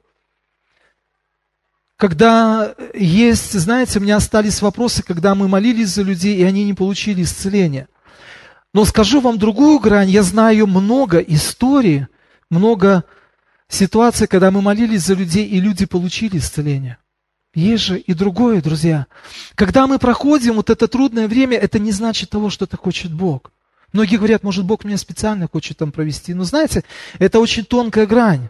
Когда есть, знаете, у меня остались вопросы, когда мы молились за людей, и они не получили исцеления. Но скажу вам другую грань, я знаю много историй, много ситуаций, когда мы молились за людей, и люди получили исцеление. Есть же и другое, друзья. Когда мы проходим вот это трудное время, это не значит того, что это хочет Бог. Многие говорят, может, Бог меня специально хочет там провести. Но знаете, это очень тонкая грань.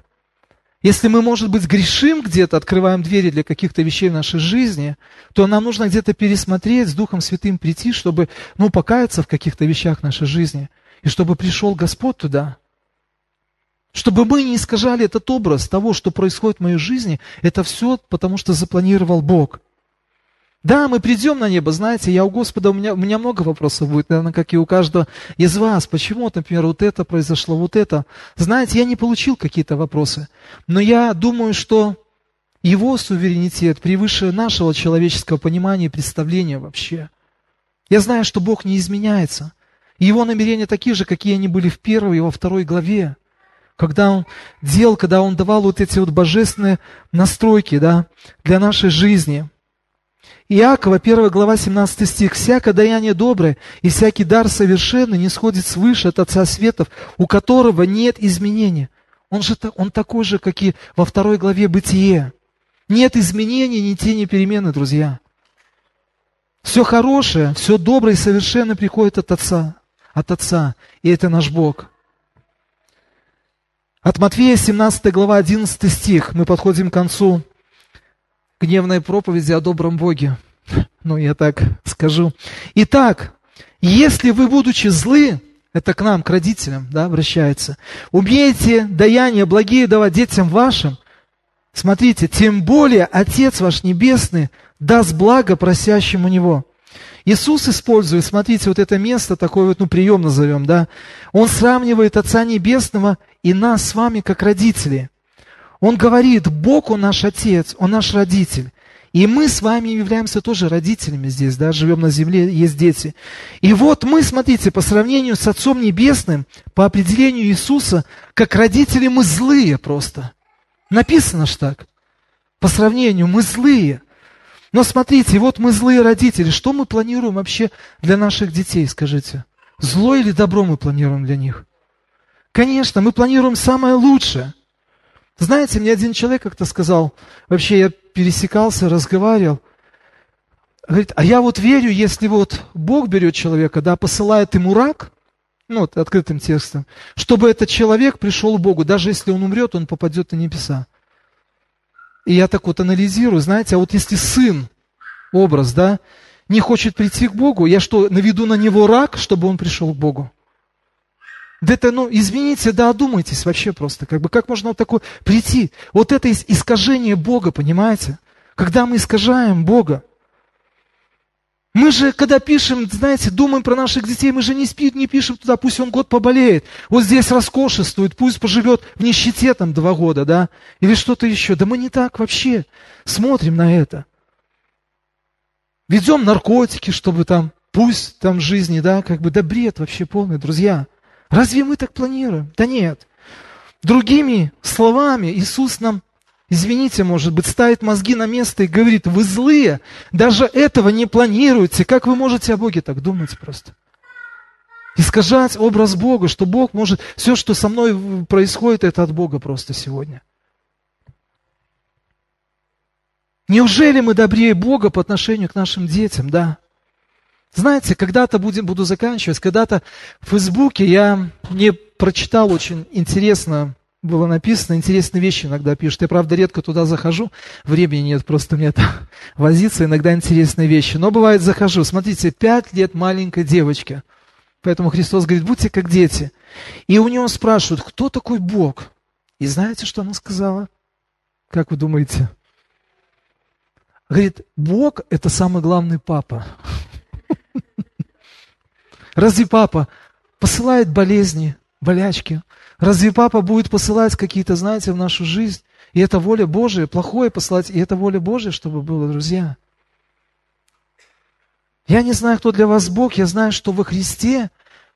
Если мы, может быть, грешим где-то, открываем двери для каких-то вещей в нашей жизни, то нам нужно где-то пересмотреть, с Духом Святым прийти, чтобы, ну, покаяться в каких-то вещах в нашей жизни. И чтобы пришел Господь туда. Чтобы мы не искажали этот образ того, что происходит в моей жизни, это все потому, что запланировал Бог. Да, мы придем на небо, знаете, я у Господа, у меня, у меня много вопросов будет, наверное, как и у каждого из вас. Почему, например, вот это произошло, вот это? Знаете, я не получил какие-то вопросы, но я думаю, что его суверенитет превыше нашего человеческого понимания и представления вообще. Я знаю, что Бог не изменяется. Его намерения такие же, какие они были в первой и во второй главе. Когда Он делал, когда Он давал вот эти вот божественные настройки да, для нашей жизни – Иакова, 1 глава, 17 стих. «Всякое даяние доброе и всякий дар совершенный не сходит свыше от Отца Светов, у которого нет изменения». Он же он такой же, как и во второй главе Бытие. Нет изменений, ни тени перемены, друзья. Все хорошее, все доброе и совершенно приходит от Отца. От Отца. И это наш Бог. От Матфея, 17 глава, 11 стих. Мы подходим к концу гневной проповеди о добром Боге. Ну, я так скажу. Итак, если вы, будучи злы, это к нам, к родителям, да, обращается, умеете даяния благие давать детям вашим, смотрите, тем более Отец ваш Небесный даст благо просящему Него. Иисус использует, смотрите, вот это место, такой вот, ну, прием назовем, да, Он сравнивает Отца Небесного и нас с вами как родители. Он говорит, Бог, Он наш Отец, Он наш родитель. И мы с вами являемся тоже родителями здесь, да, живем на земле, есть дети. И вот мы, смотрите, по сравнению с Отцом Небесным, по определению Иисуса, как родители мы злые просто. Написано ж так. По сравнению мы злые. Но смотрите, вот мы злые родители. Что мы планируем вообще для наших детей, скажите? Зло или добро мы планируем для них? Конечно, мы планируем самое лучшее – знаете, мне один человек как-то сказал, вообще я пересекался, разговаривал, говорит, а я вот верю, если вот Бог берет человека, да, посылает ему рак, ну, вот открытым текстом, чтобы этот человек пришел к Богу, даже если он умрет, он попадет на небеса. И я так вот анализирую, знаете, а вот если сын, образ, да, не хочет прийти к Богу, я что, наведу на него рак, чтобы он пришел к Богу? Да это, ну, извините, да одумайтесь вообще просто. Как бы, как можно вот такое прийти? Вот это искажение Бога, понимаете? Когда мы искажаем Бога, Мы же, когда пишем, знаете, думаем про наших детей, мы же не, спит, не пишем туда, пусть он год поболеет. Вот здесь роскошествует, пусть поживет в нищете там два года, да, или что-то еще. Да мы не так вообще смотрим на это. Ведем наркотики, чтобы там, пусть там жизни, да, как бы, да бред вообще полный, друзья. Разве мы так планируем? Да нет. Другими словами, Иисус нам извините, может быть, ставит мозги на место и говорит, вы злые, даже этого не планируете. Как вы можете о Боге так думать просто? Искажать образ Бога, что Бог может, все, что со мной происходит, это от Бога просто сегодня. Неужели мы добрее Бога по отношению к нашим детям, да? Знаете, когда-то будем, буду заканчивать, когда-то в Фейсбуке я не прочитал очень интересно было написано, интересные вещи иногда пишут. Я, правда, редко туда захожу, времени нет просто мне там возиться, иногда интересные вещи. Но бывает захожу. Смотрите, пять лет маленькой девочки. Поэтому Христос говорит, будьте как дети. И у него спрашивают, кто такой Бог? И знаете, что она сказала? Как вы думаете? Говорит, Бог – это самый главный папа. Разве папа посылает болезни, болячки? Разве папа будет посылать какие-то, знаете, в нашу жизнь? И это воля Божия, плохое посылать, и это воля Божия, чтобы было, друзья. Я не знаю, кто для вас Бог, я знаю, что во Христе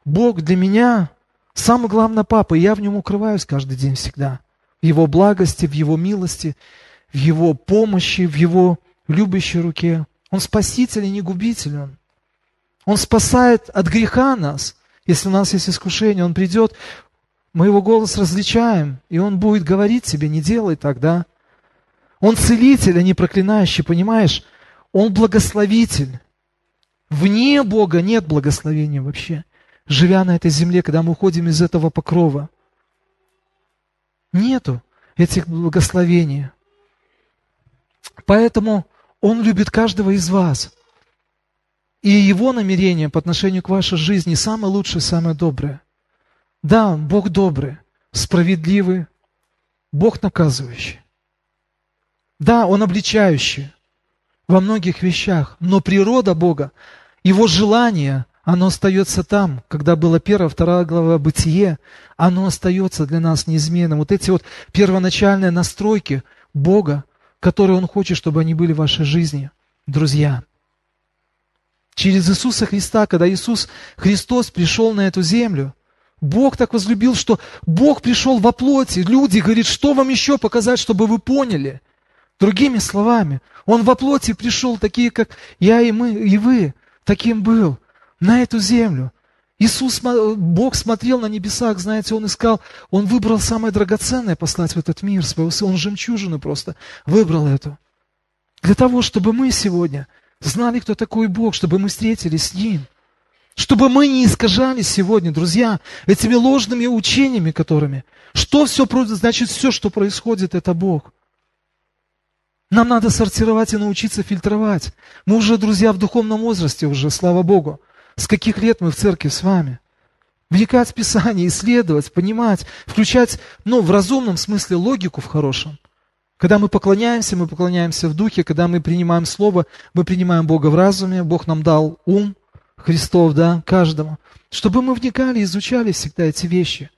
Бог для меня самый главный папа, и я в нем укрываюсь каждый день всегда. В его благости, в его милости, в его помощи, в его любящей руке. Он спаситель и не губитель он. Он спасает от греха нас. Если у нас есть искушение, Он придет, мы его голос различаем, и он будет говорить тебе, не делай так, да? Он целитель, а не проклинающий, понимаешь? Он благословитель. Вне Бога нет благословения вообще, живя на этой земле, когда мы уходим из этого покрова. Нету этих благословений. Поэтому Он любит каждого из вас. И Его намерение по отношению к вашей жизни самое лучшее, самое доброе. Да, Бог добрый, справедливый, Бог наказывающий. Да, Он обличающий во многих вещах, но природа Бога, Его желание, оно остается там, когда была первая, вторая глава Бытие, оно остается для нас неизменным. Вот эти вот первоначальные настройки Бога, которые Он хочет, чтобы они были в вашей жизни, друзья. Через Иисуса Христа, когда Иисус Христос пришел на эту землю, Бог так возлюбил, что Бог пришел во плоти. Люди говорят, что вам еще показать, чтобы вы поняли? Другими словами, Он во плоти пришел, такие, как я и мы, и вы, таким был, на эту землю. Иисус, Бог смотрел на небесах, знаете, Он искал, Он выбрал самое драгоценное послать в этот мир своего Сына. Он жемчужину просто выбрал эту. Для того, чтобы мы сегодня знали, кто такой Бог, чтобы мы встретились с Ним – чтобы мы не искажались сегодня, друзья, этими ложными учениями, которыми. Что все, значит все, что происходит, это Бог. Нам надо сортировать и научиться фильтровать. Мы уже, друзья, в духовном возрасте уже, слава Богу. С каких лет мы в церкви с вами? Вникать в Писание, исследовать, понимать, включать, ну, в разумном смысле логику в хорошем. Когда мы поклоняемся, мы поклоняемся в духе, когда мы принимаем Слово, мы принимаем Бога в разуме, Бог нам дал ум, Христов, да, каждому, чтобы мы вникали, изучали всегда эти вещи.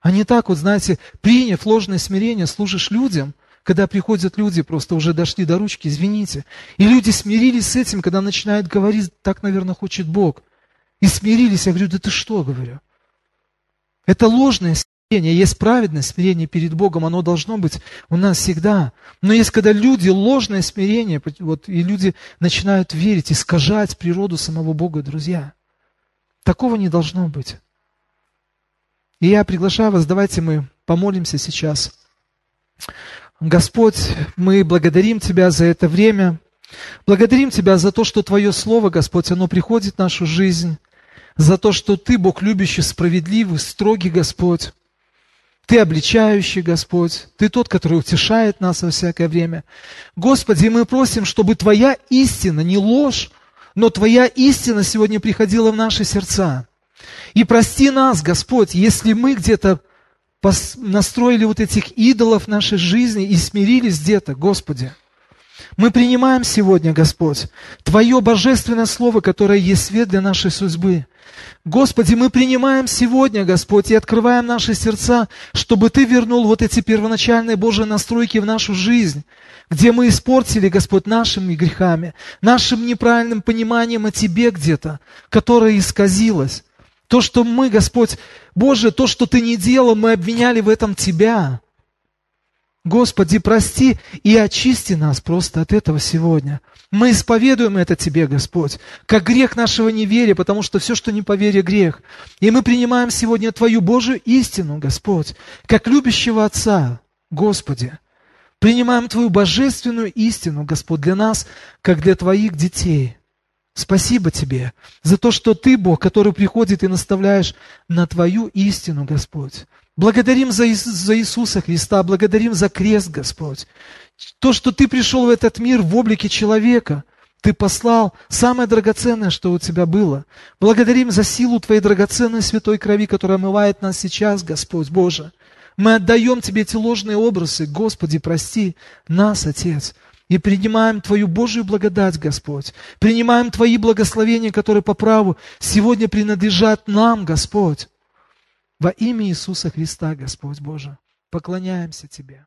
А не так вот, знаете, приняв ложное смирение, служишь людям, когда приходят люди, просто уже дошли до ручки, извините. И люди смирились с этим, когда начинают говорить, так, наверное, хочет Бог. И смирились, я говорю, да ты что, говорю. Это ложное смирение, есть праведное смирение перед Богом, оно должно быть у нас всегда. Но есть когда люди, ложное смирение, вот, и люди начинают верить, искажать природу самого Бога, друзья. Такого не должно быть. И я приглашаю вас, давайте мы помолимся сейчас. Господь, мы благодарим Тебя за это время. Благодарим Тебя за то, что Твое Слово, Господь, оно приходит в нашу жизнь. За то, что Ты, Бог любящий, справедливый, строгий Господь. Ты обличающий, Господь. Ты тот, который утешает нас во всякое время. Господи, мы просим, чтобы Твоя истина, не ложь, но Твоя истина сегодня приходила в наши сердца. И прости нас, Господь, если мы где-то настроили вот этих идолов нашей жизни и смирились где-то, Господи. Мы принимаем сегодня, Господь, Твое божественное Слово, которое есть свет для нашей судьбы. Господи, мы принимаем сегодня, Господь, и открываем наши сердца, чтобы Ты вернул вот эти первоначальные Божьи настройки в нашу жизнь, где мы испортили, Господь, нашими грехами, нашим неправильным пониманием о Тебе где-то, которое исказилось. То, что мы, Господь, Боже, то, что Ты не делал, мы обвиняли в этом Тебя. Господи, прости и очисти нас просто от этого сегодня. Мы исповедуем это Тебе, Господь, как грех нашего неверия, потому что все, что не по вере, грех. И мы принимаем сегодня Твою Божию истину, Господь, как любящего Отца, Господи. Принимаем Твою божественную истину, Господь, для нас, как для Твоих детей. Спасибо Тебе за то, что Ты, Бог, который приходит и наставляешь на Твою истину, Господь. Благодарим за, за Иисуса Христа, благодарим за крест, Господь. То, что Ты пришел в этот мир в облике человека, Ты послал самое драгоценное, что у Тебя было. Благодарим за силу Твоей драгоценной святой крови, которая омывает нас сейчас, Господь Боже. Мы отдаем Тебе эти ложные образы. Господи, прости нас, Отец. И принимаем Твою Божию благодать, Господь. Принимаем Твои благословения, которые по праву сегодня принадлежат нам, Господь. Во имя Иисуса Христа, Господь Боже, поклоняемся Тебе.